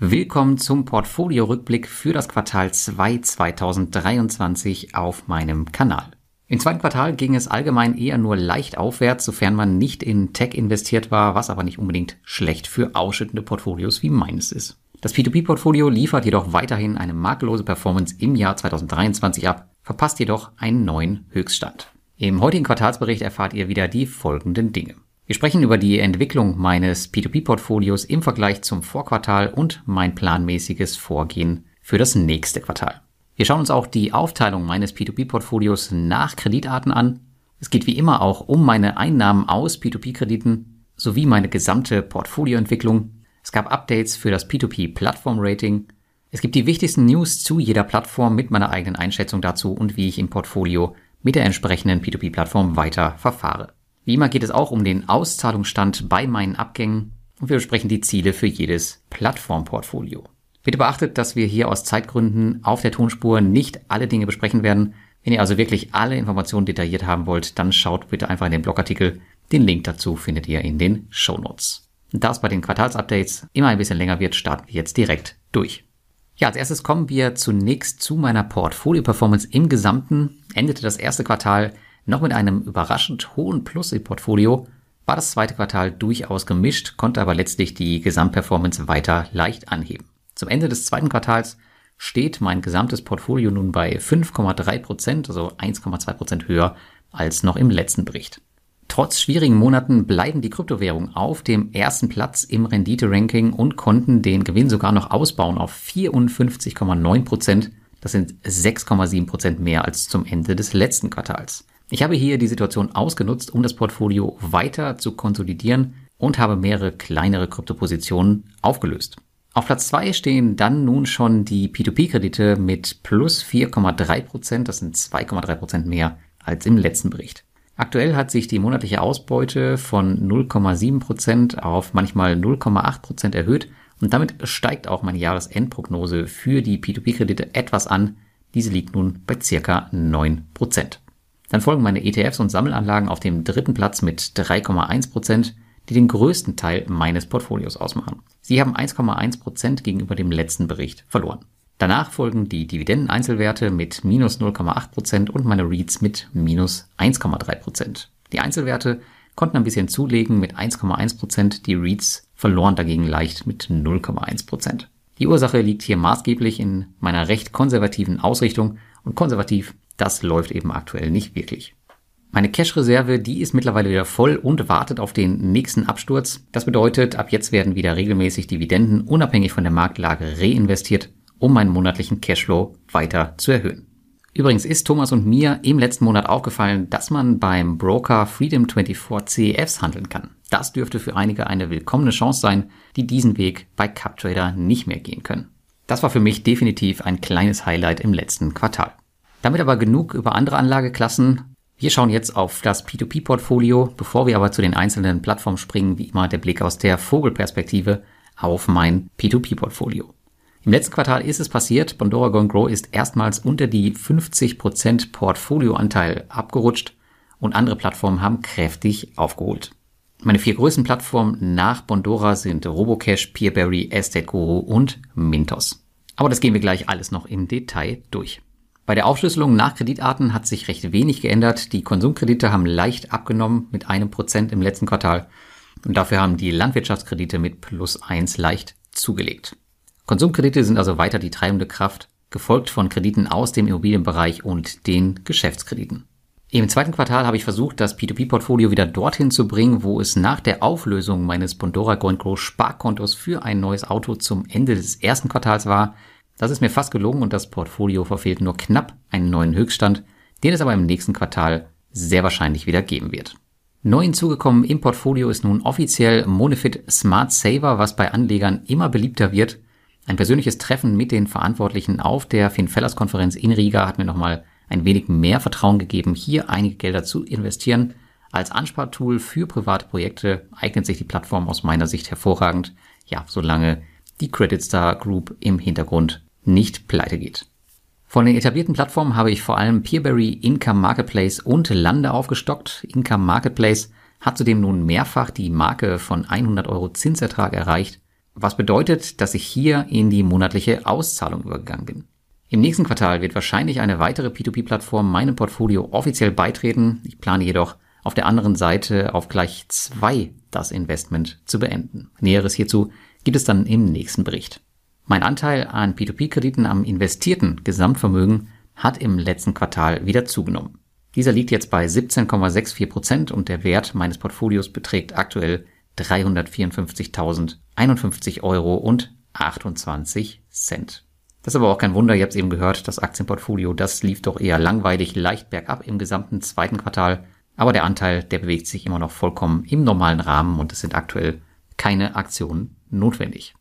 Willkommen zum Portfolio-Rückblick für das Quartal 2 2023 auf meinem Kanal. Im zweiten Quartal ging es allgemein eher nur leicht aufwärts, sofern man nicht in Tech investiert war, was aber nicht unbedingt schlecht für ausschüttende Portfolios wie meines ist. Das P2P-Portfolio liefert jedoch weiterhin eine makellose Performance im Jahr 2023 ab, verpasst jedoch einen neuen Höchststand. Im heutigen Quartalsbericht erfahrt ihr wieder die folgenden Dinge. Wir sprechen über die Entwicklung meines P2P-Portfolios im Vergleich zum Vorquartal und mein planmäßiges Vorgehen für das nächste Quartal. Wir schauen uns auch die Aufteilung meines P2P-Portfolios nach Kreditarten an. Es geht wie immer auch um meine Einnahmen aus P2P-Krediten sowie meine gesamte Portfolioentwicklung. Es gab Updates für das P2P-Plattform-Rating. Es gibt die wichtigsten News zu jeder Plattform mit meiner eigenen Einschätzung dazu und wie ich im Portfolio mit der entsprechenden P2P-Plattform weiter verfahre. Wie immer geht es auch um den Auszahlungsstand bei meinen Abgängen und wir besprechen die Ziele für jedes Plattformportfolio. Bitte beachtet, dass wir hier aus Zeitgründen auf der Tonspur nicht alle Dinge besprechen werden. Wenn ihr also wirklich alle Informationen detailliert haben wollt, dann schaut bitte einfach in den Blogartikel. Den Link dazu findet ihr in den Show Notes. Da es bei den Quartalsupdates immer ein bisschen länger wird, starten wir jetzt direkt durch. Ja, als erstes kommen wir zunächst zu meiner Portfolio-Performance im Gesamten. Endete das erste Quartal noch mit einem überraschend hohen Plus im Portfolio war das zweite Quartal durchaus gemischt, konnte aber letztlich die Gesamtperformance weiter leicht anheben. Zum Ende des zweiten Quartals steht mein gesamtes Portfolio nun bei 5,3 Prozent, also 1,2 Prozent höher als noch im letzten Bericht. Trotz schwierigen Monaten bleiben die Kryptowährungen auf dem ersten Platz im Rendite-Ranking und konnten den Gewinn sogar noch ausbauen auf 54,9 Prozent. Das sind 6,7 Prozent mehr als zum Ende des letzten Quartals. Ich habe hier die Situation ausgenutzt, um das Portfolio weiter zu konsolidieren und habe mehrere kleinere Kryptopositionen aufgelöst. Auf Platz zwei stehen dann nun schon die P2P-Kredite mit plus 4,3%, Prozent. das sind 2,3 Prozent mehr als im letzten Bericht. Aktuell hat sich die monatliche Ausbeute von 0,7 Prozent auf manchmal 0,8 Prozent erhöht und damit steigt auch meine Jahresendprognose für die P2P-Kredite etwas an. Diese liegt nun bei circa 9%. Dann folgen meine ETFs und Sammelanlagen auf dem dritten Platz mit 3,1%, Prozent, die den größten Teil meines Portfolios ausmachen. Sie haben 1,1 Prozent gegenüber dem letzten Bericht verloren. Danach folgen die Dividenden-Einzelwerte mit minus 0,8 Prozent und meine REITs mit minus 1,3%. Prozent. Die Einzelwerte konnten ein bisschen zulegen mit 1,1%, Prozent, die REITs verloren dagegen leicht mit 0,1%. Prozent. Die Ursache liegt hier maßgeblich in meiner recht konservativen Ausrichtung und konservativ das läuft eben aktuell nicht wirklich. Meine Cash-Reserve, die ist mittlerweile wieder voll und wartet auf den nächsten Absturz. Das bedeutet, ab jetzt werden wieder regelmäßig Dividenden unabhängig von der Marktlage reinvestiert, um meinen monatlichen Cashflow weiter zu erhöhen. Übrigens ist Thomas und mir im letzten Monat aufgefallen, dass man beim Broker Freedom24 CEFs handeln kann. Das dürfte für einige eine willkommene Chance sein, die diesen Weg bei CupTrader nicht mehr gehen können. Das war für mich definitiv ein kleines Highlight im letzten Quartal. Damit aber genug über andere Anlageklassen. Wir schauen jetzt auf das P2P-Portfolio, bevor wir aber zu den einzelnen Plattformen springen, wie immer der Blick aus der Vogelperspektive auf mein P2P-Portfolio. Im letzten Quartal ist es passiert, Bondora Go Grow ist erstmals unter die 50% Portfolioanteil abgerutscht und andere Plattformen haben kräftig aufgeholt. Meine vier größten Plattformen nach Bondora sind Robocash, Peerberry, Estate Guru und Mintos. Aber das gehen wir gleich alles noch im Detail durch. Bei der Aufschlüsselung nach Kreditarten hat sich recht wenig geändert. Die Konsumkredite haben leicht abgenommen mit einem Prozent im letzten Quartal. Und dafür haben die Landwirtschaftskredite mit plus eins leicht zugelegt. Konsumkredite sind also weiter die treibende Kraft, gefolgt von Krediten aus dem Immobilienbereich und den Geschäftskrediten. Im zweiten Quartal habe ich versucht, das P2P-Portfolio wieder dorthin zu bringen, wo es nach der Auflösung meines Bondora Grow Sparkontos für ein neues Auto zum Ende des ersten Quartals war. Das ist mir fast gelungen und das Portfolio verfehlt nur knapp einen neuen Höchststand, den es aber im nächsten Quartal sehr wahrscheinlich wieder geben wird. Neu hinzugekommen im Portfolio ist nun offiziell Monefit Smart Saver, was bei Anlegern immer beliebter wird. Ein persönliches Treffen mit den Verantwortlichen auf der FinFellers Konferenz in Riga hat mir nochmal ein wenig mehr Vertrauen gegeben, hier einige Gelder zu investieren. Als Anspartool für private Projekte eignet sich die Plattform aus meiner Sicht hervorragend. Ja, solange die Credit Star Group im Hintergrund nicht pleite geht. Von den etablierten Plattformen habe ich vor allem Peerberry, Income Marketplace und Lande aufgestockt. Income Marketplace hat zudem nun mehrfach die Marke von 100 Euro Zinsertrag erreicht, Was bedeutet, dass ich hier in die monatliche Auszahlung übergegangen bin. Im nächsten Quartal wird wahrscheinlich eine weitere P2P-Plattform meinem Portfolio offiziell beitreten. Ich plane jedoch auf der anderen Seite auf gleich zwei das Investment zu beenden. Näheres hierzu gibt es dann im nächsten Bericht. Mein Anteil an P2P-Krediten am investierten Gesamtvermögen hat im letzten Quartal wieder zugenommen. Dieser liegt jetzt bei 17,64 Prozent und der Wert meines Portfolios beträgt aktuell 354.051 Euro und 28 Cent. Das ist aber auch kein Wunder, ihr habt es eben gehört, das Aktienportfolio, das lief doch eher langweilig, leicht bergab im gesamten zweiten Quartal. Aber der Anteil, der bewegt sich immer noch vollkommen im normalen Rahmen und es sind aktuell keine Aktionen notwendig.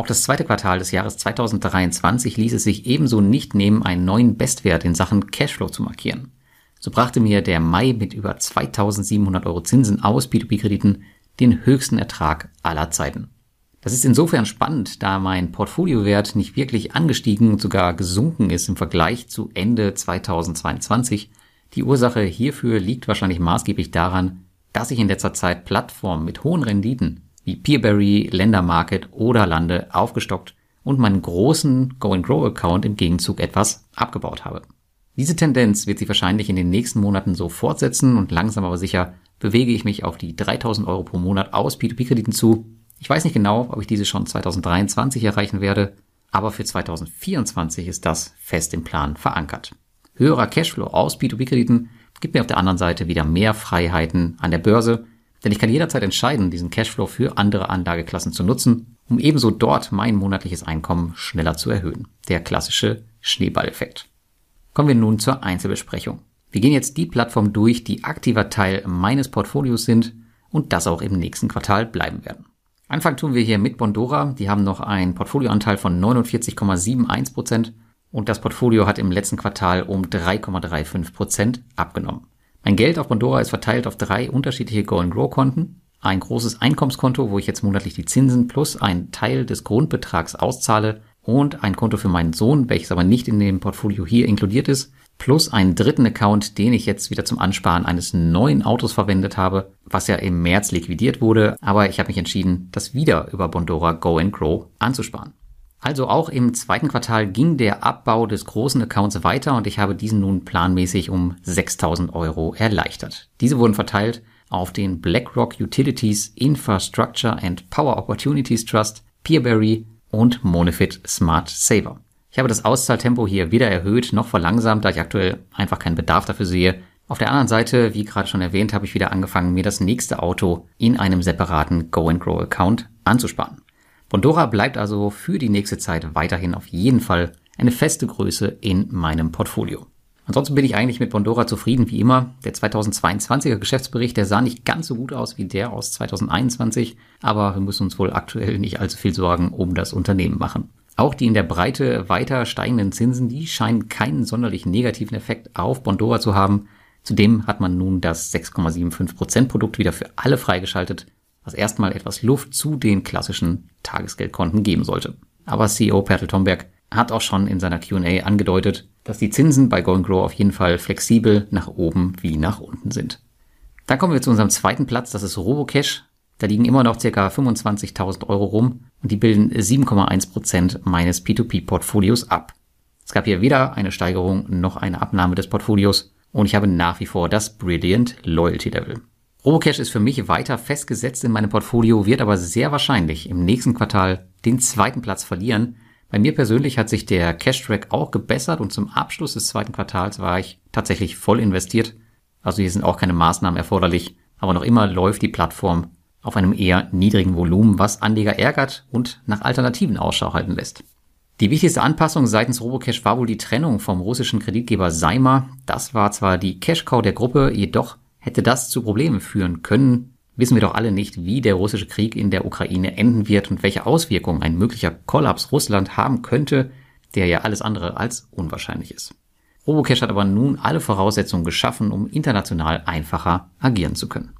Auch das zweite Quartal des Jahres 2023 ließ es sich ebenso nicht nehmen, einen neuen Bestwert in Sachen Cashflow zu markieren. So brachte mir der Mai mit über 2700 Euro Zinsen aus P2P-Krediten den höchsten Ertrag aller Zeiten. Das ist insofern spannend, da mein Portfoliowert nicht wirklich angestiegen und sogar gesunken ist im Vergleich zu Ende 2022. Die Ursache hierfür liegt wahrscheinlich maßgeblich daran, dass ich in letzter Zeit Plattformen mit hohen Renditen wie Peerberry, Ländermarket oder Lande aufgestockt und meinen großen Go-and-Grow-Account im Gegenzug etwas abgebaut habe. Diese Tendenz wird sich wahrscheinlich in den nächsten Monaten so fortsetzen und langsam aber sicher bewege ich mich auf die 3000 Euro pro Monat aus P2P-Krediten zu. Ich weiß nicht genau, ob ich diese schon 2023 erreichen werde, aber für 2024 ist das fest im Plan verankert. Höherer Cashflow aus P2P-Krediten gibt mir auf der anderen Seite wieder mehr Freiheiten an der Börse denn ich kann jederzeit entscheiden, diesen Cashflow für andere Anlageklassen zu nutzen, um ebenso dort mein monatliches Einkommen schneller zu erhöhen. Der klassische Schneeballeffekt. Kommen wir nun zur Einzelbesprechung. Wir gehen jetzt die Plattform durch, die aktiver Teil meines Portfolios sind und das auch im nächsten Quartal bleiben werden. Anfang tun wir hier mit Bondora. Die haben noch einen Portfolioanteil von 49,71 Prozent und das Portfolio hat im letzten Quartal um 3,35 Prozent abgenommen. Mein Geld auf Bondora ist verteilt auf drei unterschiedliche Go-and-Grow-Konten. Ein großes Einkommenskonto, wo ich jetzt monatlich die Zinsen plus einen Teil des Grundbetrags auszahle und ein Konto für meinen Sohn, welches aber nicht in dem Portfolio hier inkludiert ist, plus einen dritten Account, den ich jetzt wieder zum Ansparen eines neuen Autos verwendet habe, was ja im März liquidiert wurde, aber ich habe mich entschieden, das wieder über Bondora Go and Grow anzusparen. Also auch im zweiten Quartal ging der Abbau des großen Accounts weiter und ich habe diesen nun planmäßig um 6000 Euro erleichtert. Diese wurden verteilt auf den BlackRock Utilities Infrastructure and Power Opportunities Trust, Peerberry und Monefit Smart Saver. Ich habe das Auszahltempo hier weder erhöht noch verlangsamt, da ich aktuell einfach keinen Bedarf dafür sehe. Auf der anderen Seite, wie gerade schon erwähnt, habe ich wieder angefangen, mir das nächste Auto in einem separaten Go and Grow Account anzusparen. Bondora bleibt also für die nächste Zeit weiterhin auf jeden Fall eine feste Größe in meinem Portfolio. Ansonsten bin ich eigentlich mit Bondora zufrieden wie immer. Der 2022er Geschäftsbericht, der sah nicht ganz so gut aus wie der aus 2021, aber wir müssen uns wohl aktuell nicht allzu viel Sorgen um das Unternehmen machen. Auch die in der Breite weiter steigenden Zinsen, die scheinen keinen sonderlich negativen Effekt auf Bondora zu haben. Zudem hat man nun das 6,75% Produkt wieder für alle freigeschaltet was erstmal etwas Luft zu den klassischen Tagesgeldkonten geben sollte. Aber CEO Pertel Tomberg hat auch schon in seiner Q&A angedeutet, dass die Zinsen bei Going Grow auf jeden Fall flexibel nach oben wie nach unten sind. Dann kommen wir zu unserem zweiten Platz, das ist Robocash. Da liegen immer noch ca. 25.000 Euro rum und die bilden 7,1% meines P2P-Portfolios ab. Es gab hier weder eine Steigerung noch eine Abnahme des Portfolios und ich habe nach wie vor das Brilliant Loyalty Level. Robocash ist für mich weiter festgesetzt in meinem Portfolio, wird aber sehr wahrscheinlich im nächsten Quartal den zweiten Platz verlieren. Bei mir persönlich hat sich der Cash-Track auch gebessert und zum Abschluss des zweiten Quartals war ich tatsächlich voll investiert. Also hier sind auch keine Maßnahmen erforderlich, aber noch immer läuft die Plattform auf einem eher niedrigen Volumen, was Anleger ärgert und nach Alternativen Ausschau halten lässt. Die wichtigste Anpassung seitens Robocash war wohl die Trennung vom russischen Kreditgeber Saima. Das war zwar die Cash-Cow der Gruppe, jedoch Hätte das zu Problemen führen können, wissen wir doch alle nicht, wie der russische Krieg in der Ukraine enden wird und welche Auswirkungen ein möglicher Kollaps Russland haben könnte, der ja alles andere als unwahrscheinlich ist. Robocash hat aber nun alle Voraussetzungen geschaffen, um international einfacher agieren zu können.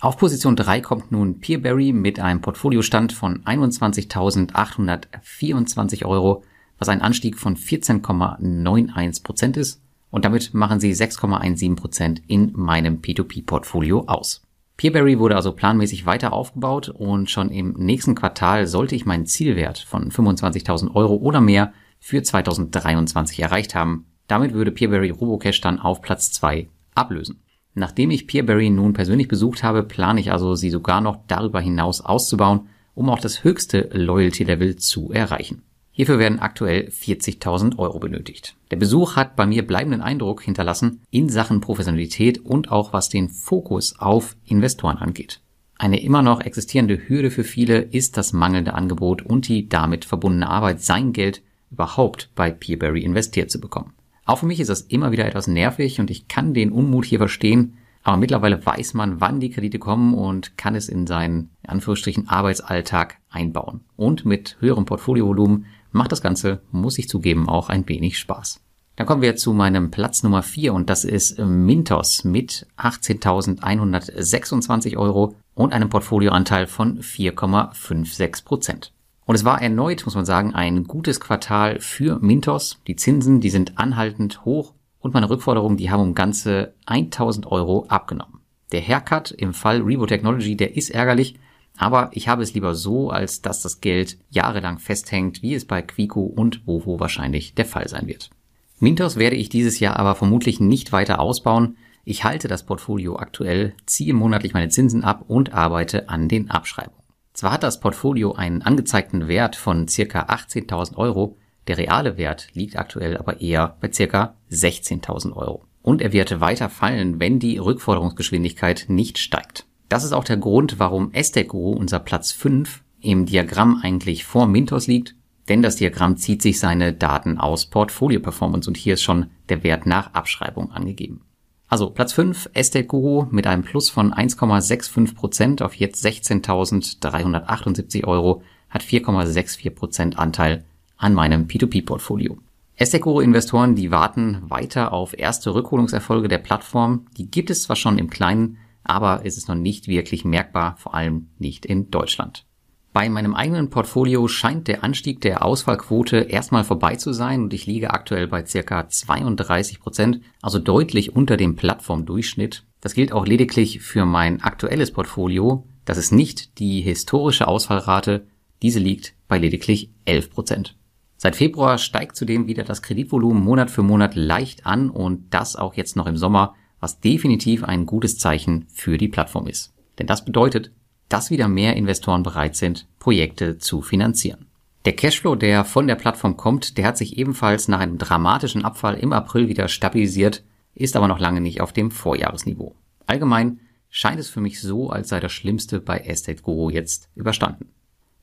Auf Position 3 kommt nun Peerberry mit einem Portfoliostand von 21.824 Euro, was ein Anstieg von 14,91 Prozent ist und damit machen sie 6,17% in meinem P2P-Portfolio aus. Peerberry wurde also planmäßig weiter aufgebaut und schon im nächsten Quartal sollte ich meinen Zielwert von 25.000 Euro oder mehr für 2023 erreicht haben. Damit würde Peerberry Robocash dann auf Platz 2 ablösen. Nachdem ich Peerberry nun persönlich besucht habe, plane ich also, sie sogar noch darüber hinaus auszubauen, um auch das höchste Loyalty-Level zu erreichen. Hierfür werden aktuell 40.000 Euro benötigt. Der Besuch hat bei mir bleibenden Eindruck hinterlassen in Sachen Professionalität und auch was den Fokus auf Investoren angeht. Eine immer noch existierende Hürde für viele ist das mangelnde Angebot und die damit verbundene Arbeit, sein Geld überhaupt bei Peerberry investiert zu bekommen. Auch für mich ist das immer wieder etwas nervig und ich kann den Unmut hier verstehen, aber mittlerweile weiß man, wann die Kredite kommen und kann es in seinen, in Anführungsstrichen, Arbeitsalltag einbauen. Und mit höherem Portfoliovolumen macht das Ganze, muss ich zugeben, auch ein wenig Spaß. Dann kommen wir zu meinem Platz Nummer 4 und das ist Mintos mit 18.126 Euro und einem Portfolioanteil von 4,56 Prozent. Und es war erneut, muss man sagen, ein gutes Quartal für Mintos. Die Zinsen, die sind anhaltend hoch und meine Rückforderungen, die haben um ganze 1000 Euro abgenommen. Der Haircut im Fall Revo Technology, der ist ärgerlich, aber ich habe es lieber so, als dass das Geld jahrelang festhängt, wie es bei Quico und Bovo wahrscheinlich der Fall sein wird. Mintos werde ich dieses Jahr aber vermutlich nicht weiter ausbauen. Ich halte das Portfolio aktuell, ziehe monatlich meine Zinsen ab und arbeite an den Abschreibungen. Zwar hat das Portfolio einen angezeigten Wert von circa 18.000 Euro, der reale Wert liegt aktuell aber eher bei circa 16.000 Euro. Und er wird weiter fallen, wenn die Rückforderungsgeschwindigkeit nicht steigt. Das ist auch der Grund, warum Esteguru, unser Platz 5, im Diagramm eigentlich vor Mintos liegt, denn das Diagramm zieht sich seine Daten aus Portfolio Performance und hier ist schon der Wert nach Abschreibung angegeben. Also Platz 5, Estate Guru mit einem Plus von 1,65% auf jetzt 16.378 Euro hat 4,64% Anteil an meinem P2P-Portfolio. Estate Guru Investoren, die warten weiter auf erste Rückholungserfolge der Plattform. Die gibt es zwar schon im Kleinen, aber es ist noch nicht wirklich merkbar, vor allem nicht in Deutschland. Bei meinem eigenen Portfolio scheint der Anstieg der Ausfallquote erstmal vorbei zu sein und ich liege aktuell bei circa 32 Prozent, also deutlich unter dem Plattformdurchschnitt. Das gilt auch lediglich für mein aktuelles Portfolio. Das ist nicht die historische Ausfallrate. Diese liegt bei lediglich 11 Prozent. Seit Februar steigt zudem wieder das Kreditvolumen Monat für Monat leicht an und das auch jetzt noch im Sommer was definitiv ein gutes Zeichen für die Plattform ist. Denn das bedeutet, dass wieder mehr Investoren bereit sind, Projekte zu finanzieren. Der Cashflow, der von der Plattform kommt, der hat sich ebenfalls nach einem dramatischen Abfall im April wieder stabilisiert, ist aber noch lange nicht auf dem Vorjahresniveau. Allgemein scheint es für mich so, als sei das Schlimmste bei Estate Guru jetzt überstanden.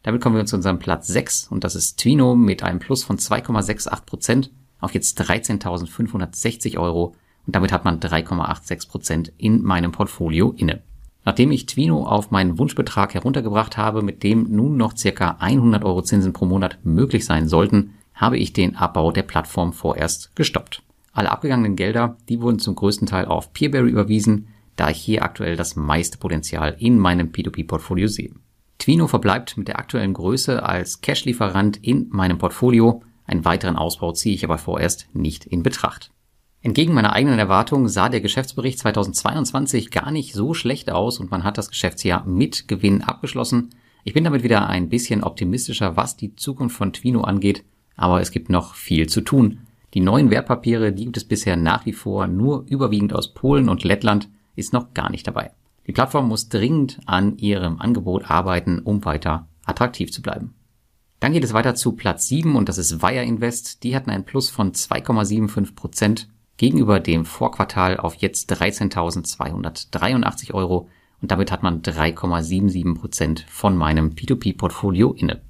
Damit kommen wir zu unserem Platz 6 und das ist Twino mit einem Plus von 2,68 Prozent auf jetzt 13.560 Euro und damit hat man 3,86 Prozent in meinem Portfolio inne. Nachdem ich Twino auf meinen Wunschbetrag heruntergebracht habe, mit dem nun noch circa 100 Euro Zinsen pro Monat möglich sein sollten, habe ich den Abbau der Plattform vorerst gestoppt. Alle abgegangenen Gelder, die wurden zum größten Teil auf Peerberry überwiesen, da ich hier aktuell das meiste Potenzial in meinem P2P-Portfolio sehe. Twino verbleibt mit der aktuellen Größe als Cash-Lieferant in meinem Portfolio. Einen weiteren Ausbau ziehe ich aber vorerst nicht in Betracht. Entgegen meiner eigenen Erwartung sah der Geschäftsbericht 2022 gar nicht so schlecht aus und man hat das Geschäftsjahr mit Gewinn abgeschlossen. Ich bin damit wieder ein bisschen optimistischer, was die Zukunft von Twino angeht, aber es gibt noch viel zu tun. Die neuen Wertpapiere, die gibt es bisher nach wie vor nur überwiegend aus Polen und Lettland, ist noch gar nicht dabei. Die Plattform muss dringend an ihrem Angebot arbeiten, um weiter attraktiv zu bleiben. Dann geht es weiter zu Platz 7 und das ist Wire Invest. Die hatten ein Plus von 2,75 Prozent gegenüber dem Vorquartal auf jetzt 13.283 Euro und damit hat man 3,77 Prozent von meinem P2P-Portfolio inne.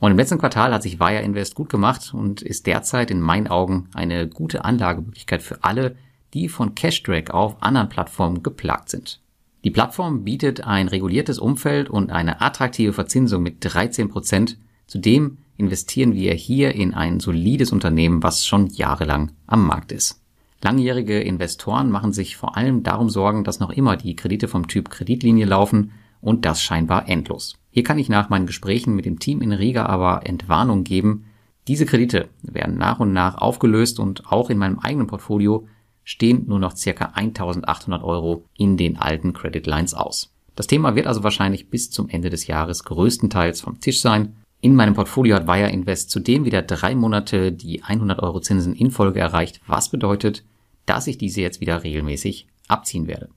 Und im letzten Quartal hat sich Wire Invest gut gemacht und ist derzeit in meinen Augen eine gute Anlagemöglichkeit für alle, die von Cashdrag auf anderen Plattformen geplagt sind. Die Plattform bietet ein reguliertes Umfeld und eine attraktive Verzinsung mit 13 Prozent. Zudem investieren wir hier in ein solides Unternehmen, was schon jahrelang am Markt ist. Langjährige Investoren machen sich vor allem darum Sorgen, dass noch immer die Kredite vom Typ Kreditlinie laufen und das scheinbar endlos. Hier kann ich nach meinen Gesprächen mit dem Team in Riga aber Entwarnung geben. Diese Kredite werden nach und nach aufgelöst und auch in meinem eigenen Portfolio stehen nur noch circa 1800 Euro in den alten Credit Lines aus. Das Thema wird also wahrscheinlich bis zum Ende des Jahres größtenteils vom Tisch sein. In meinem Portfolio hat Wire Invest zudem wieder drei Monate die 100 Euro Zinsen in Folge erreicht, was bedeutet, dass ich diese jetzt wieder regelmäßig abziehen werde.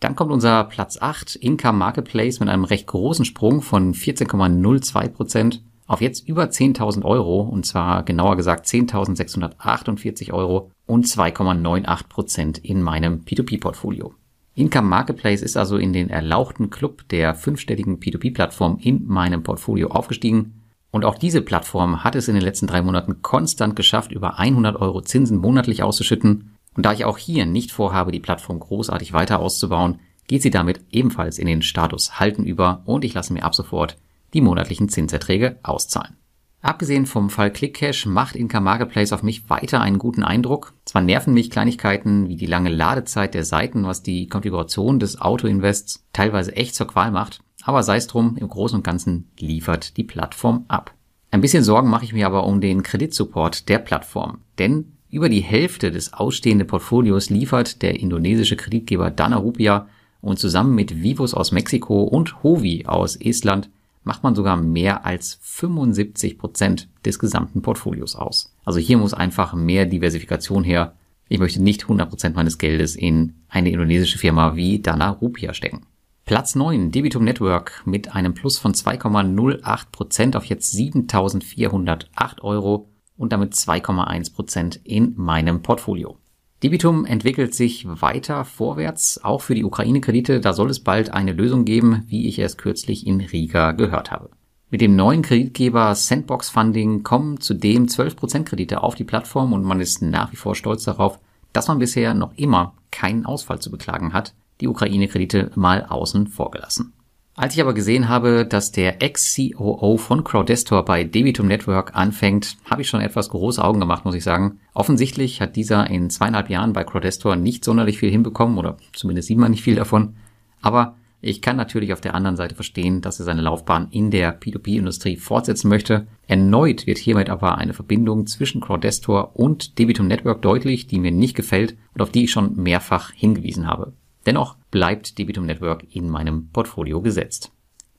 Dann kommt unser Platz 8 Income Marketplace mit einem recht großen Sprung von 14,02% auf jetzt über 10.000 Euro und zwar genauer gesagt 10.648 Euro und 2,98% in meinem P2P-Portfolio. Income Marketplace ist also in den erlauchten Club der fünfstelligen P2P-Plattform in meinem Portfolio aufgestiegen. Und auch diese Plattform hat es in den letzten drei Monaten konstant geschafft, über 100 Euro Zinsen monatlich auszuschütten. Und da ich auch hier nicht vorhabe, die Plattform großartig weiter auszubauen, geht sie damit ebenfalls in den Status Halten über und ich lasse mir ab sofort die monatlichen Zinserträge auszahlen. Abgesehen vom Fall ClickCash macht Inka Marketplace auf mich weiter einen guten Eindruck. Zwar nerven mich Kleinigkeiten wie die lange Ladezeit der Seiten, was die Konfiguration des Auto-Invests teilweise echt zur Qual macht, aber sei es drum, im Großen und Ganzen liefert die Plattform ab. Ein bisschen Sorgen mache ich mir aber um den Kreditsupport der Plattform, denn über die Hälfte des ausstehenden Portfolios liefert der indonesische Kreditgeber Dana Rupia und zusammen mit Vivos aus Mexiko und Hovi aus Estland macht man sogar mehr als 75 Prozent des gesamten Portfolios aus. Also hier muss einfach mehr Diversifikation her. Ich möchte nicht 100 Prozent meines Geldes in eine indonesische Firma wie Dana Rupia stecken. Platz 9, Debitum Network mit einem Plus von 2,08 Prozent auf jetzt 7.408 Euro und damit 2,1 Prozent in meinem Portfolio. Debitum entwickelt sich weiter vorwärts, auch für die Ukraine-Kredite. Da soll es bald eine Lösung geben, wie ich erst kürzlich in Riga gehört habe. Mit dem neuen Kreditgeber Sandbox Funding kommen zudem 12% Kredite auf die Plattform und man ist nach wie vor stolz darauf, dass man bisher noch immer keinen Ausfall zu beklagen hat, die Ukraine-Kredite mal außen vorgelassen. Als ich aber gesehen habe, dass der Ex-COO von Crowdestor bei Debitum Network anfängt, habe ich schon etwas große Augen gemacht, muss ich sagen. Offensichtlich hat dieser in zweieinhalb Jahren bei Crowdestor nicht sonderlich viel hinbekommen oder zumindest sieht man nicht viel davon. Aber ich kann natürlich auf der anderen Seite verstehen, dass er seine Laufbahn in der P2P-Industrie fortsetzen möchte. Erneut wird hiermit aber eine Verbindung zwischen Crowdestor und Debitum Network deutlich, die mir nicht gefällt und auf die ich schon mehrfach hingewiesen habe. Dennoch bleibt Debitum Network in meinem Portfolio gesetzt.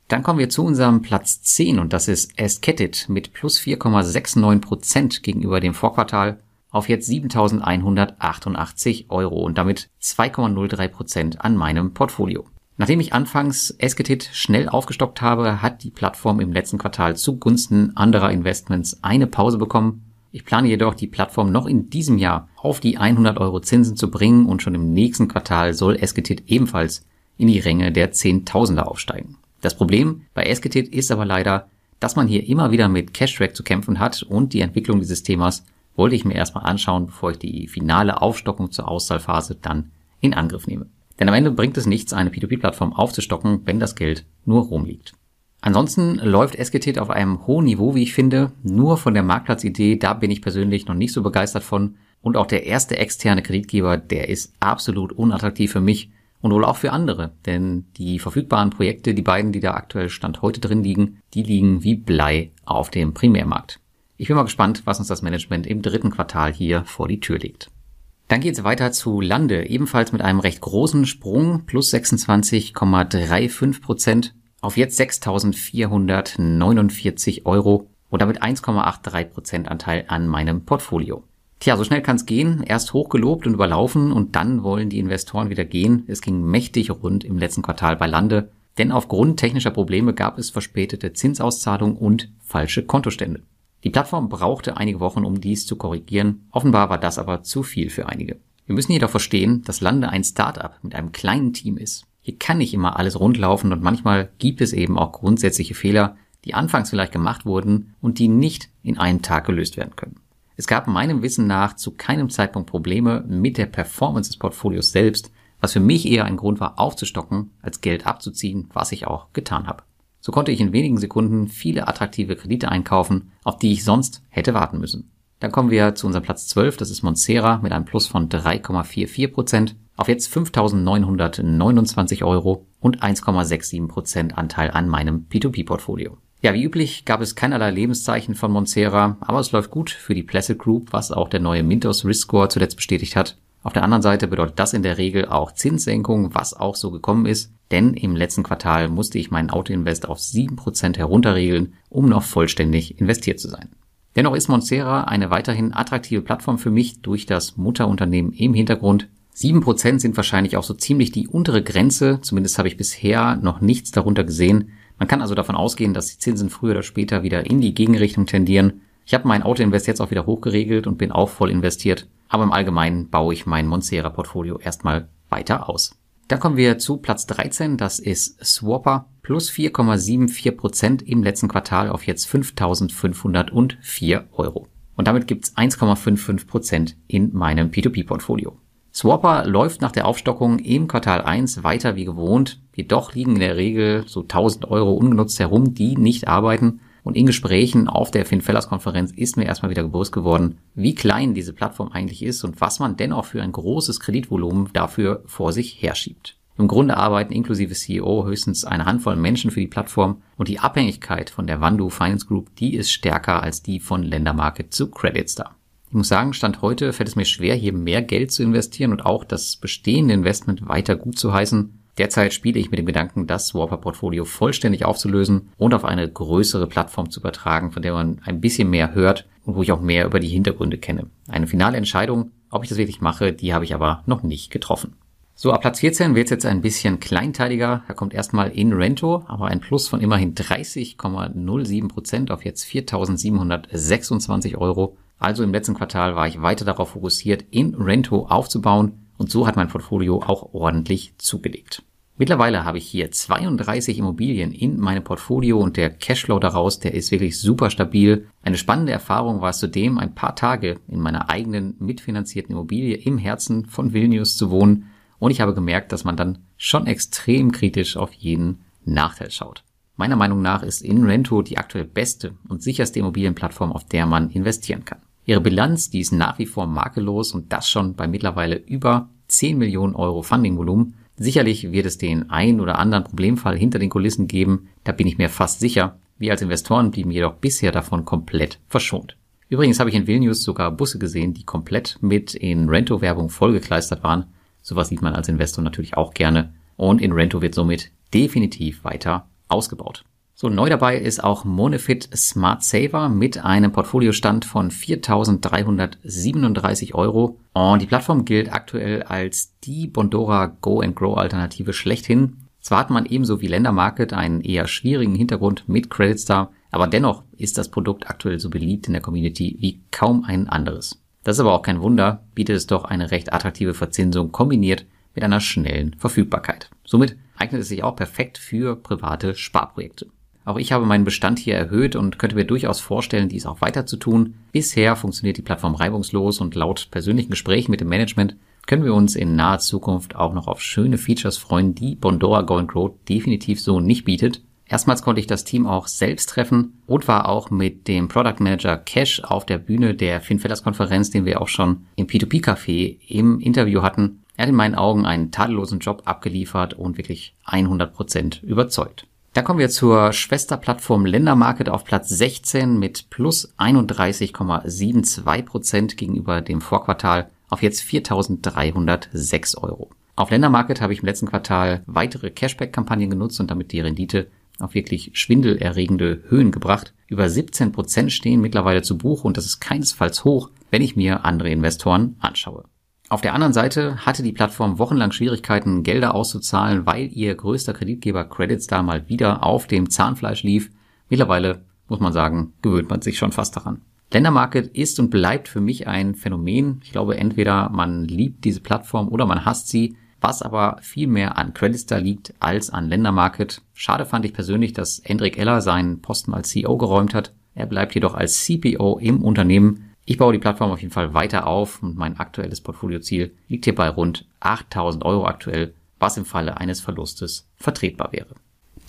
Dann kommen wir zu unserem Platz 10 und das ist Esketit mit plus 4,69% gegenüber dem Vorquartal auf jetzt 7.188 Euro und damit 2,03% an meinem Portfolio. Nachdem ich anfangs Esketit schnell aufgestockt habe, hat die Plattform im letzten Quartal zugunsten anderer Investments eine Pause bekommen ich plane jedoch, die Plattform noch in diesem Jahr auf die 100 Euro Zinsen zu bringen und schon im nächsten Quartal soll Esketit ebenfalls in die Ränge der Zehntausender aufsteigen. Das Problem bei Esketit ist aber leider, dass man hier immer wieder mit Cashtrack zu kämpfen hat und die Entwicklung dieses Themas wollte ich mir erstmal anschauen, bevor ich die finale Aufstockung zur Auszahlphase dann in Angriff nehme. Denn am Ende bringt es nichts, eine P2P-Plattform aufzustocken, wenn das Geld nur rumliegt. Ansonsten läuft SGT auf einem hohen Niveau, wie ich finde. Nur von der Marktplatzidee, da bin ich persönlich noch nicht so begeistert von. Und auch der erste externe Kreditgeber, der ist absolut unattraktiv für mich und wohl auch für andere. Denn die verfügbaren Projekte, die beiden, die da aktuell Stand heute drin liegen, die liegen wie Blei auf dem Primärmarkt. Ich bin mal gespannt, was uns das Management im dritten Quartal hier vor die Tür legt. Dann geht es weiter zu Lande, ebenfalls mit einem recht großen Sprung, plus 26,35 Prozent auf jetzt 6.449 Euro und damit 1,83% Anteil an meinem Portfolio. Tja, so schnell kann's gehen. Erst hochgelobt und überlaufen und dann wollen die Investoren wieder gehen. Es ging mächtig rund im letzten Quartal bei Lande, denn aufgrund technischer Probleme gab es verspätete Zinsauszahlungen und falsche Kontostände. Die Plattform brauchte einige Wochen, um dies zu korrigieren. Offenbar war das aber zu viel für einige. Wir müssen jedoch verstehen, dass Lande ein Startup mit einem kleinen Team ist. Hier kann nicht immer alles rundlaufen und manchmal gibt es eben auch grundsätzliche Fehler, die anfangs vielleicht gemacht wurden und die nicht in einem Tag gelöst werden können. Es gab meinem Wissen nach zu keinem Zeitpunkt Probleme mit der Performance des Portfolios selbst, was für mich eher ein Grund war, aufzustocken, als Geld abzuziehen, was ich auch getan habe. So konnte ich in wenigen Sekunden viele attraktive Kredite einkaufen, auf die ich sonst hätte warten müssen. Dann kommen wir zu unserem Platz 12, das ist Monsera mit einem Plus von 3,44 Prozent auf jetzt 5.929 Euro und 1,67 Prozent Anteil an meinem P2P-Portfolio. Ja, wie üblich gab es keinerlei Lebenszeichen von Monsera, aber es läuft gut für die Placid Group, was auch der neue Mintos Risk Score zuletzt bestätigt hat. Auf der anderen Seite bedeutet das in der Regel auch Zinssenkung, was auch so gekommen ist, denn im letzten Quartal musste ich meinen Autoinvest auf 7% herunterregeln, um noch vollständig investiert zu sein. Dennoch ist Monstera eine weiterhin attraktive Plattform für mich durch das Mutterunternehmen im Hintergrund. 7% sind wahrscheinlich auch so ziemlich die untere Grenze, zumindest habe ich bisher noch nichts darunter gesehen. Man kann also davon ausgehen, dass die Zinsen früher oder später wieder in die Gegenrichtung tendieren. Ich habe mein Autoinvest jetzt auch wieder hochgeregelt und bin auch voll investiert, aber im Allgemeinen baue ich mein Monstera-Portfolio erstmal weiter aus. Dann kommen wir zu Platz 13, das ist Swapper plus 4,74% im letzten Quartal auf jetzt 5.504 Euro. Und damit gibt's 1,55% in meinem P2P-Portfolio. Swapper läuft nach der Aufstockung im Quartal 1 weiter wie gewohnt, jedoch liegen in der Regel so 1000 Euro ungenutzt herum, die nicht arbeiten und in Gesprächen auf der FinFellers-Konferenz ist mir erstmal wieder bewusst geworden, wie klein diese Plattform eigentlich ist und was man dennoch für ein großes Kreditvolumen dafür vor sich herschiebt. Im Grunde arbeiten inklusive CEO höchstens eine Handvoll Menschen für die Plattform und die Abhängigkeit von der Wandu Finance Group, die ist stärker als die von Ländermarket zu Creditstar. Ich muss sagen, Stand heute fällt es mir schwer, hier mehr Geld zu investieren und auch das bestehende Investment weiter gut zu heißen, Derzeit spiele ich mit dem Gedanken, das Swapper-Portfolio vollständig aufzulösen und auf eine größere Plattform zu übertragen, von der man ein bisschen mehr hört und wo ich auch mehr über die Hintergründe kenne. Eine finale Entscheidung, ob ich das wirklich mache, die habe ich aber noch nicht getroffen. So, ab Platz 14 wird es jetzt ein bisschen kleinteiliger. Da kommt erstmal in Rento, aber ein Plus von immerhin 30,07 Prozent auf jetzt 4.726 Euro. Also im letzten Quartal war ich weiter darauf fokussiert, in Rento aufzubauen und so hat mein Portfolio auch ordentlich zugelegt. Mittlerweile habe ich hier 32 Immobilien in meinem Portfolio und der Cashflow daraus, der ist wirklich super stabil. Eine spannende Erfahrung war es zudem, ein paar Tage in meiner eigenen mitfinanzierten Immobilie im Herzen von Vilnius zu wohnen und ich habe gemerkt, dass man dann schon extrem kritisch auf jeden Nachteil schaut. Meiner Meinung nach ist InRento die aktuell beste und sicherste Immobilienplattform, auf der man investieren kann. Ihre Bilanz, die ist nach wie vor makellos und das schon bei mittlerweile über 10 Millionen Euro Fundingvolumen. Sicherlich wird es den ein oder anderen Problemfall hinter den Kulissen geben, da bin ich mir fast sicher. Wir als Investoren blieben jedoch bisher davon komplett verschont. Übrigens habe ich in Vilnius sogar Busse gesehen, die komplett mit in Rento-Werbung vollgekleistert waren. Sowas sieht man als Investor natürlich auch gerne. Und in Rento wird somit definitiv weiter ausgebaut. So, neu dabei ist auch Monefit Smart Saver mit einem Portfoliostand von 4.337 Euro. Und die Plattform gilt aktuell als die Bondora Go and Grow Alternative schlechthin. Zwar hat man ebenso wie Ländermarket einen eher schwierigen Hintergrund mit Creditstar, aber dennoch ist das Produkt aktuell so beliebt in der Community wie kaum ein anderes. Das ist aber auch kein Wunder, bietet es doch eine recht attraktive Verzinsung kombiniert mit einer schnellen Verfügbarkeit. Somit eignet es sich auch perfekt für private Sparprojekte. Auch ich habe meinen Bestand hier erhöht und könnte mir durchaus vorstellen, dies auch weiter zu tun. Bisher funktioniert die Plattform reibungslos und laut persönlichen Gesprächen mit dem Management können wir uns in naher Zukunft auch noch auf schöne Features freuen, die Bondora Go Grow definitiv so nicht bietet. Erstmals konnte ich das Team auch selbst treffen und war auch mit dem Product Manager Cash auf der Bühne der FinFetters Konferenz, den wir auch schon im P2P Café im Interview hatten. Er hat in meinen Augen einen tadellosen Job abgeliefert und wirklich 100% überzeugt. Da kommen wir zur Schwesterplattform Ländermarket auf Platz 16 mit plus 31,72 Prozent gegenüber dem Vorquartal auf jetzt 4.306 Euro. Auf Ländermarket habe ich im letzten Quartal weitere Cashback-Kampagnen genutzt und damit die Rendite auf wirklich schwindelerregende Höhen gebracht. Über 17 Prozent stehen mittlerweile zu Buch und das ist keinesfalls hoch, wenn ich mir andere Investoren anschaue. Auf der anderen Seite hatte die Plattform wochenlang Schwierigkeiten, Gelder auszuzahlen, weil ihr größter Kreditgeber Creditstar mal wieder auf dem Zahnfleisch lief. Mittlerweile, muss man sagen, gewöhnt man sich schon fast daran. Ländermarket ist und bleibt für mich ein Phänomen. Ich glaube, entweder man liebt diese Plattform oder man hasst sie, was aber viel mehr an Creditstar liegt als an Ländermarket. Schade fand ich persönlich, dass Hendrik Eller seinen Posten als CEO geräumt hat. Er bleibt jedoch als CPO im Unternehmen ich baue die Plattform auf jeden Fall weiter auf und mein aktuelles Portfolioziel liegt hier bei rund 8000 Euro aktuell, was im Falle eines Verlustes vertretbar wäre.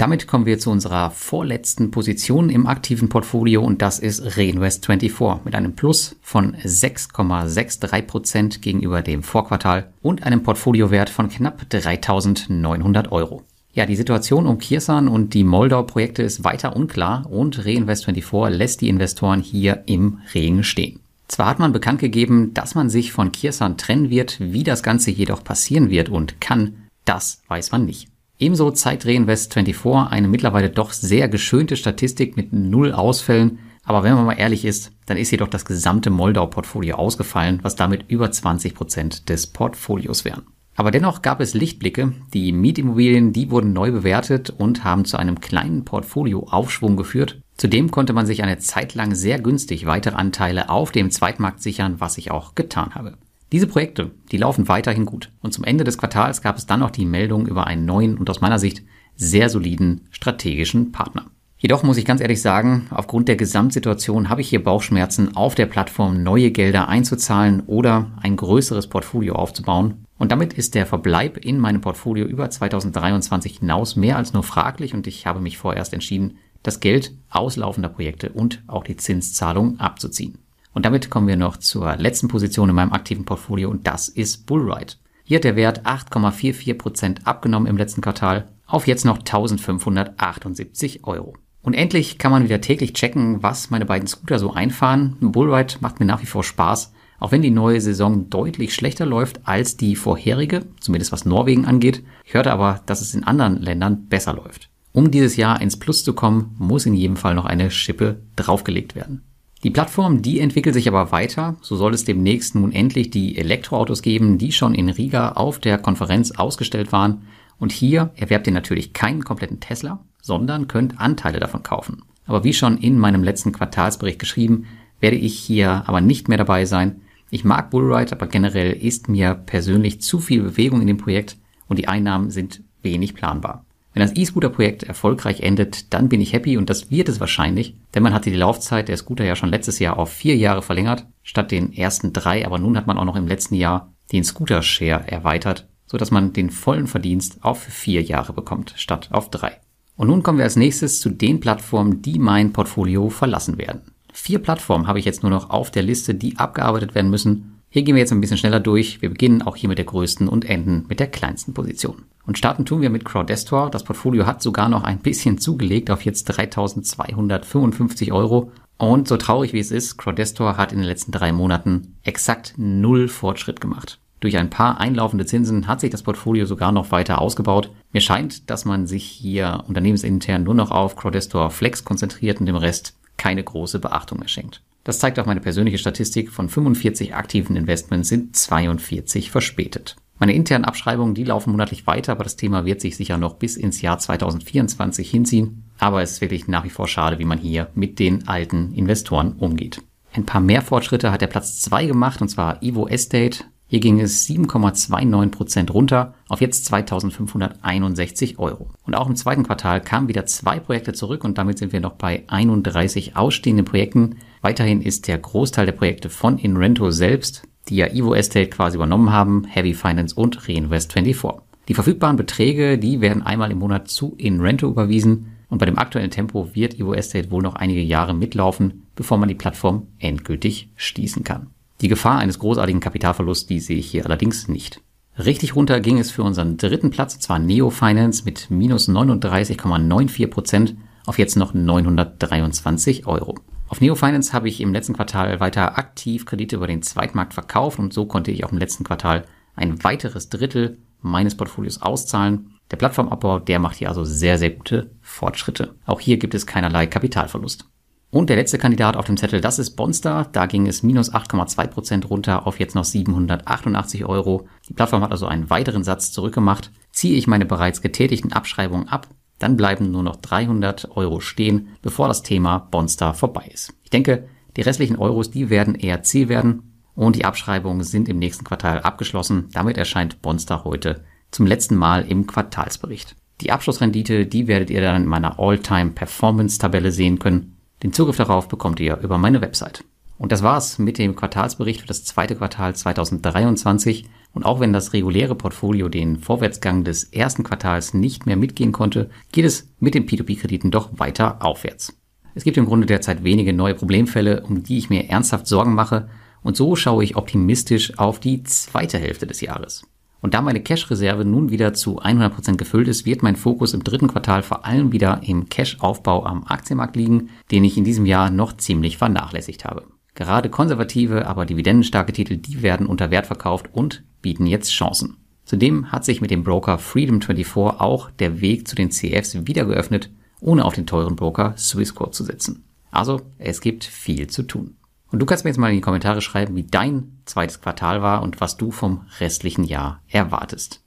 Damit kommen wir zu unserer vorletzten Position im aktiven Portfolio und das ist Reinvest24 mit einem Plus von 6,63 Prozent gegenüber dem Vorquartal und einem Portfoliowert von knapp 3900 Euro. Ja, die Situation um Kirsan und die Moldau-Projekte ist weiter unklar und Reinvest24 lässt die Investoren hier im Regen stehen. Zwar hat man bekannt gegeben, dass man sich von Kirsan trennen wird, wie das Ganze jedoch passieren wird und kann, das weiß man nicht. Ebenso zeigt Reinvest24 eine mittlerweile doch sehr geschönte Statistik mit null Ausfällen, aber wenn man mal ehrlich ist, dann ist jedoch das gesamte Moldau-Portfolio ausgefallen, was damit über 20 Prozent des Portfolios wären. Aber dennoch gab es Lichtblicke. Die Mietimmobilien, die wurden neu bewertet und haben zu einem kleinen Portfolioaufschwung geführt. Zudem konnte man sich eine Zeit lang sehr günstig weitere Anteile auf dem Zweitmarkt sichern, was ich auch getan habe. Diese Projekte, die laufen weiterhin gut. Und zum Ende des Quartals gab es dann noch die Meldung über einen neuen und aus meiner Sicht sehr soliden strategischen Partner. Jedoch muss ich ganz ehrlich sagen, aufgrund der Gesamtsituation habe ich hier Bauchschmerzen, auf der Plattform neue Gelder einzuzahlen oder ein größeres Portfolio aufzubauen. Und damit ist der Verbleib in meinem Portfolio über 2023 hinaus mehr als nur fraglich und ich habe mich vorerst entschieden, das Geld auslaufender Projekte und auch die Zinszahlung abzuziehen. Und damit kommen wir noch zur letzten Position in meinem aktiven Portfolio und das ist Bullride. Hier hat der Wert 8,44% abgenommen im letzten Quartal auf jetzt noch 1578 Euro. Und endlich kann man wieder täglich checken, was meine beiden Scooter so einfahren. Bullride macht mir nach wie vor Spaß, auch wenn die neue Saison deutlich schlechter läuft als die vorherige, zumindest was Norwegen angeht. Ich hörte aber, dass es in anderen Ländern besser läuft. Um dieses Jahr ins Plus zu kommen, muss in jedem Fall noch eine Schippe draufgelegt werden. Die Plattform, die entwickelt sich aber weiter. So soll es demnächst nun endlich die Elektroautos geben, die schon in Riga auf der Konferenz ausgestellt waren. Und hier erwerbt ihr natürlich keinen kompletten Tesla, sondern könnt Anteile davon kaufen. Aber wie schon in meinem letzten Quartalsbericht geschrieben, werde ich hier aber nicht mehr dabei sein. Ich mag Bullride, aber generell ist mir persönlich zu viel Bewegung in dem Projekt und die Einnahmen sind wenig planbar. Wenn das E-Scooter-Projekt erfolgreich endet, dann bin ich happy und das wird es wahrscheinlich, denn man hatte die Laufzeit der Scooter ja schon letztes Jahr auf vier Jahre verlängert, statt den ersten drei, aber nun hat man auch noch im letzten Jahr den Scooter-Share erweitert, so dass man den vollen Verdienst auf vier Jahre bekommt, statt auf drei. Und nun kommen wir als nächstes zu den Plattformen, die mein Portfolio verlassen werden. Vier Plattformen habe ich jetzt nur noch auf der Liste, die abgearbeitet werden müssen. Hier gehen wir jetzt ein bisschen schneller durch. Wir beginnen auch hier mit der größten und enden mit der kleinsten Position. Und starten tun wir mit Crowdestor. Das Portfolio hat sogar noch ein bisschen zugelegt auf jetzt 3255 Euro. Und so traurig wie es ist, Crowdestor hat in den letzten drei Monaten exakt null Fortschritt gemacht. Durch ein paar einlaufende Zinsen hat sich das Portfolio sogar noch weiter ausgebaut. Mir scheint, dass man sich hier unternehmensintern nur noch auf Crowdestor Flex konzentriert und dem Rest keine große Beachtung mehr schenkt. Das zeigt auch meine persönliche Statistik. Von 45 aktiven Investments sind 42 verspätet. Meine internen Abschreibungen, die laufen monatlich weiter, aber das Thema wird sich sicher noch bis ins Jahr 2024 hinziehen. Aber es ist wirklich nach wie vor schade, wie man hier mit den alten Investoren umgeht. Ein paar mehr Fortschritte hat der Platz 2 gemacht, und zwar Evo Estate. Hier ging es 7,29 Prozent runter auf jetzt 2561 Euro. Und auch im zweiten Quartal kamen wieder zwei Projekte zurück und damit sind wir noch bei 31 ausstehenden Projekten. Weiterhin ist der Großteil der Projekte von Inrento selbst, die ja Evo Estate quasi übernommen haben, Heavy Finance und Reinvest24. Die verfügbaren Beträge, die werden einmal im Monat zu Inrento überwiesen und bei dem aktuellen Tempo wird Evo Estate wohl noch einige Jahre mitlaufen, bevor man die Plattform endgültig schließen kann. Die Gefahr eines großartigen Kapitalverlusts, die sehe ich hier allerdings nicht. Richtig runter ging es für unseren dritten Platz, zwar Neo Finance mit minus 39,94 Prozent auf jetzt noch 923 Euro. Auf Neo Finance habe ich im letzten Quartal weiter aktiv Kredite über den Zweitmarkt verkauft und so konnte ich auch im letzten Quartal ein weiteres Drittel meines Portfolios auszahlen. Der Plattformabbau, der macht hier also sehr, sehr gute Fortschritte. Auch hier gibt es keinerlei Kapitalverlust. Und der letzte Kandidat auf dem Zettel, das ist Bonster. Da ging es minus 8,2 Prozent runter auf jetzt noch 788 Euro. Die Plattform hat also einen weiteren Satz zurückgemacht. Ziehe ich meine bereits getätigten Abschreibungen ab, dann bleiben nur noch 300 Euro stehen, bevor das Thema Bonster vorbei ist. Ich denke, die restlichen Euros, die werden eher Ziel werden und die Abschreibungen sind im nächsten Quartal abgeschlossen. Damit erscheint Bonster heute zum letzten Mal im Quartalsbericht. Die Abschlussrendite, die werdet ihr dann in meiner All-Time Performance Tabelle sehen können. Den Zugriff darauf bekommt ihr über meine Website. Und das war's mit dem Quartalsbericht für das zweite Quartal 2023. Und auch wenn das reguläre Portfolio den Vorwärtsgang des ersten Quartals nicht mehr mitgehen konnte, geht es mit den P2P-Krediten doch weiter aufwärts. Es gibt im Grunde derzeit wenige neue Problemfälle, um die ich mir ernsthaft Sorgen mache. Und so schaue ich optimistisch auf die zweite Hälfte des Jahres. Und da meine Cash-Reserve nun wieder zu 100% gefüllt ist, wird mein Fokus im dritten Quartal vor allem wieder im Cash-Aufbau am Aktienmarkt liegen, den ich in diesem Jahr noch ziemlich vernachlässigt habe. Gerade konservative, aber dividendenstarke Titel, die werden unter Wert verkauft und bieten jetzt Chancen. Zudem hat sich mit dem Broker Freedom24 auch der Weg zu den CFs wieder geöffnet, ohne auf den teuren Broker Swissquote zu setzen. Also, es gibt viel zu tun. Und du kannst mir jetzt mal in die Kommentare schreiben, wie dein zweites Quartal war und was du vom restlichen Jahr erwartest.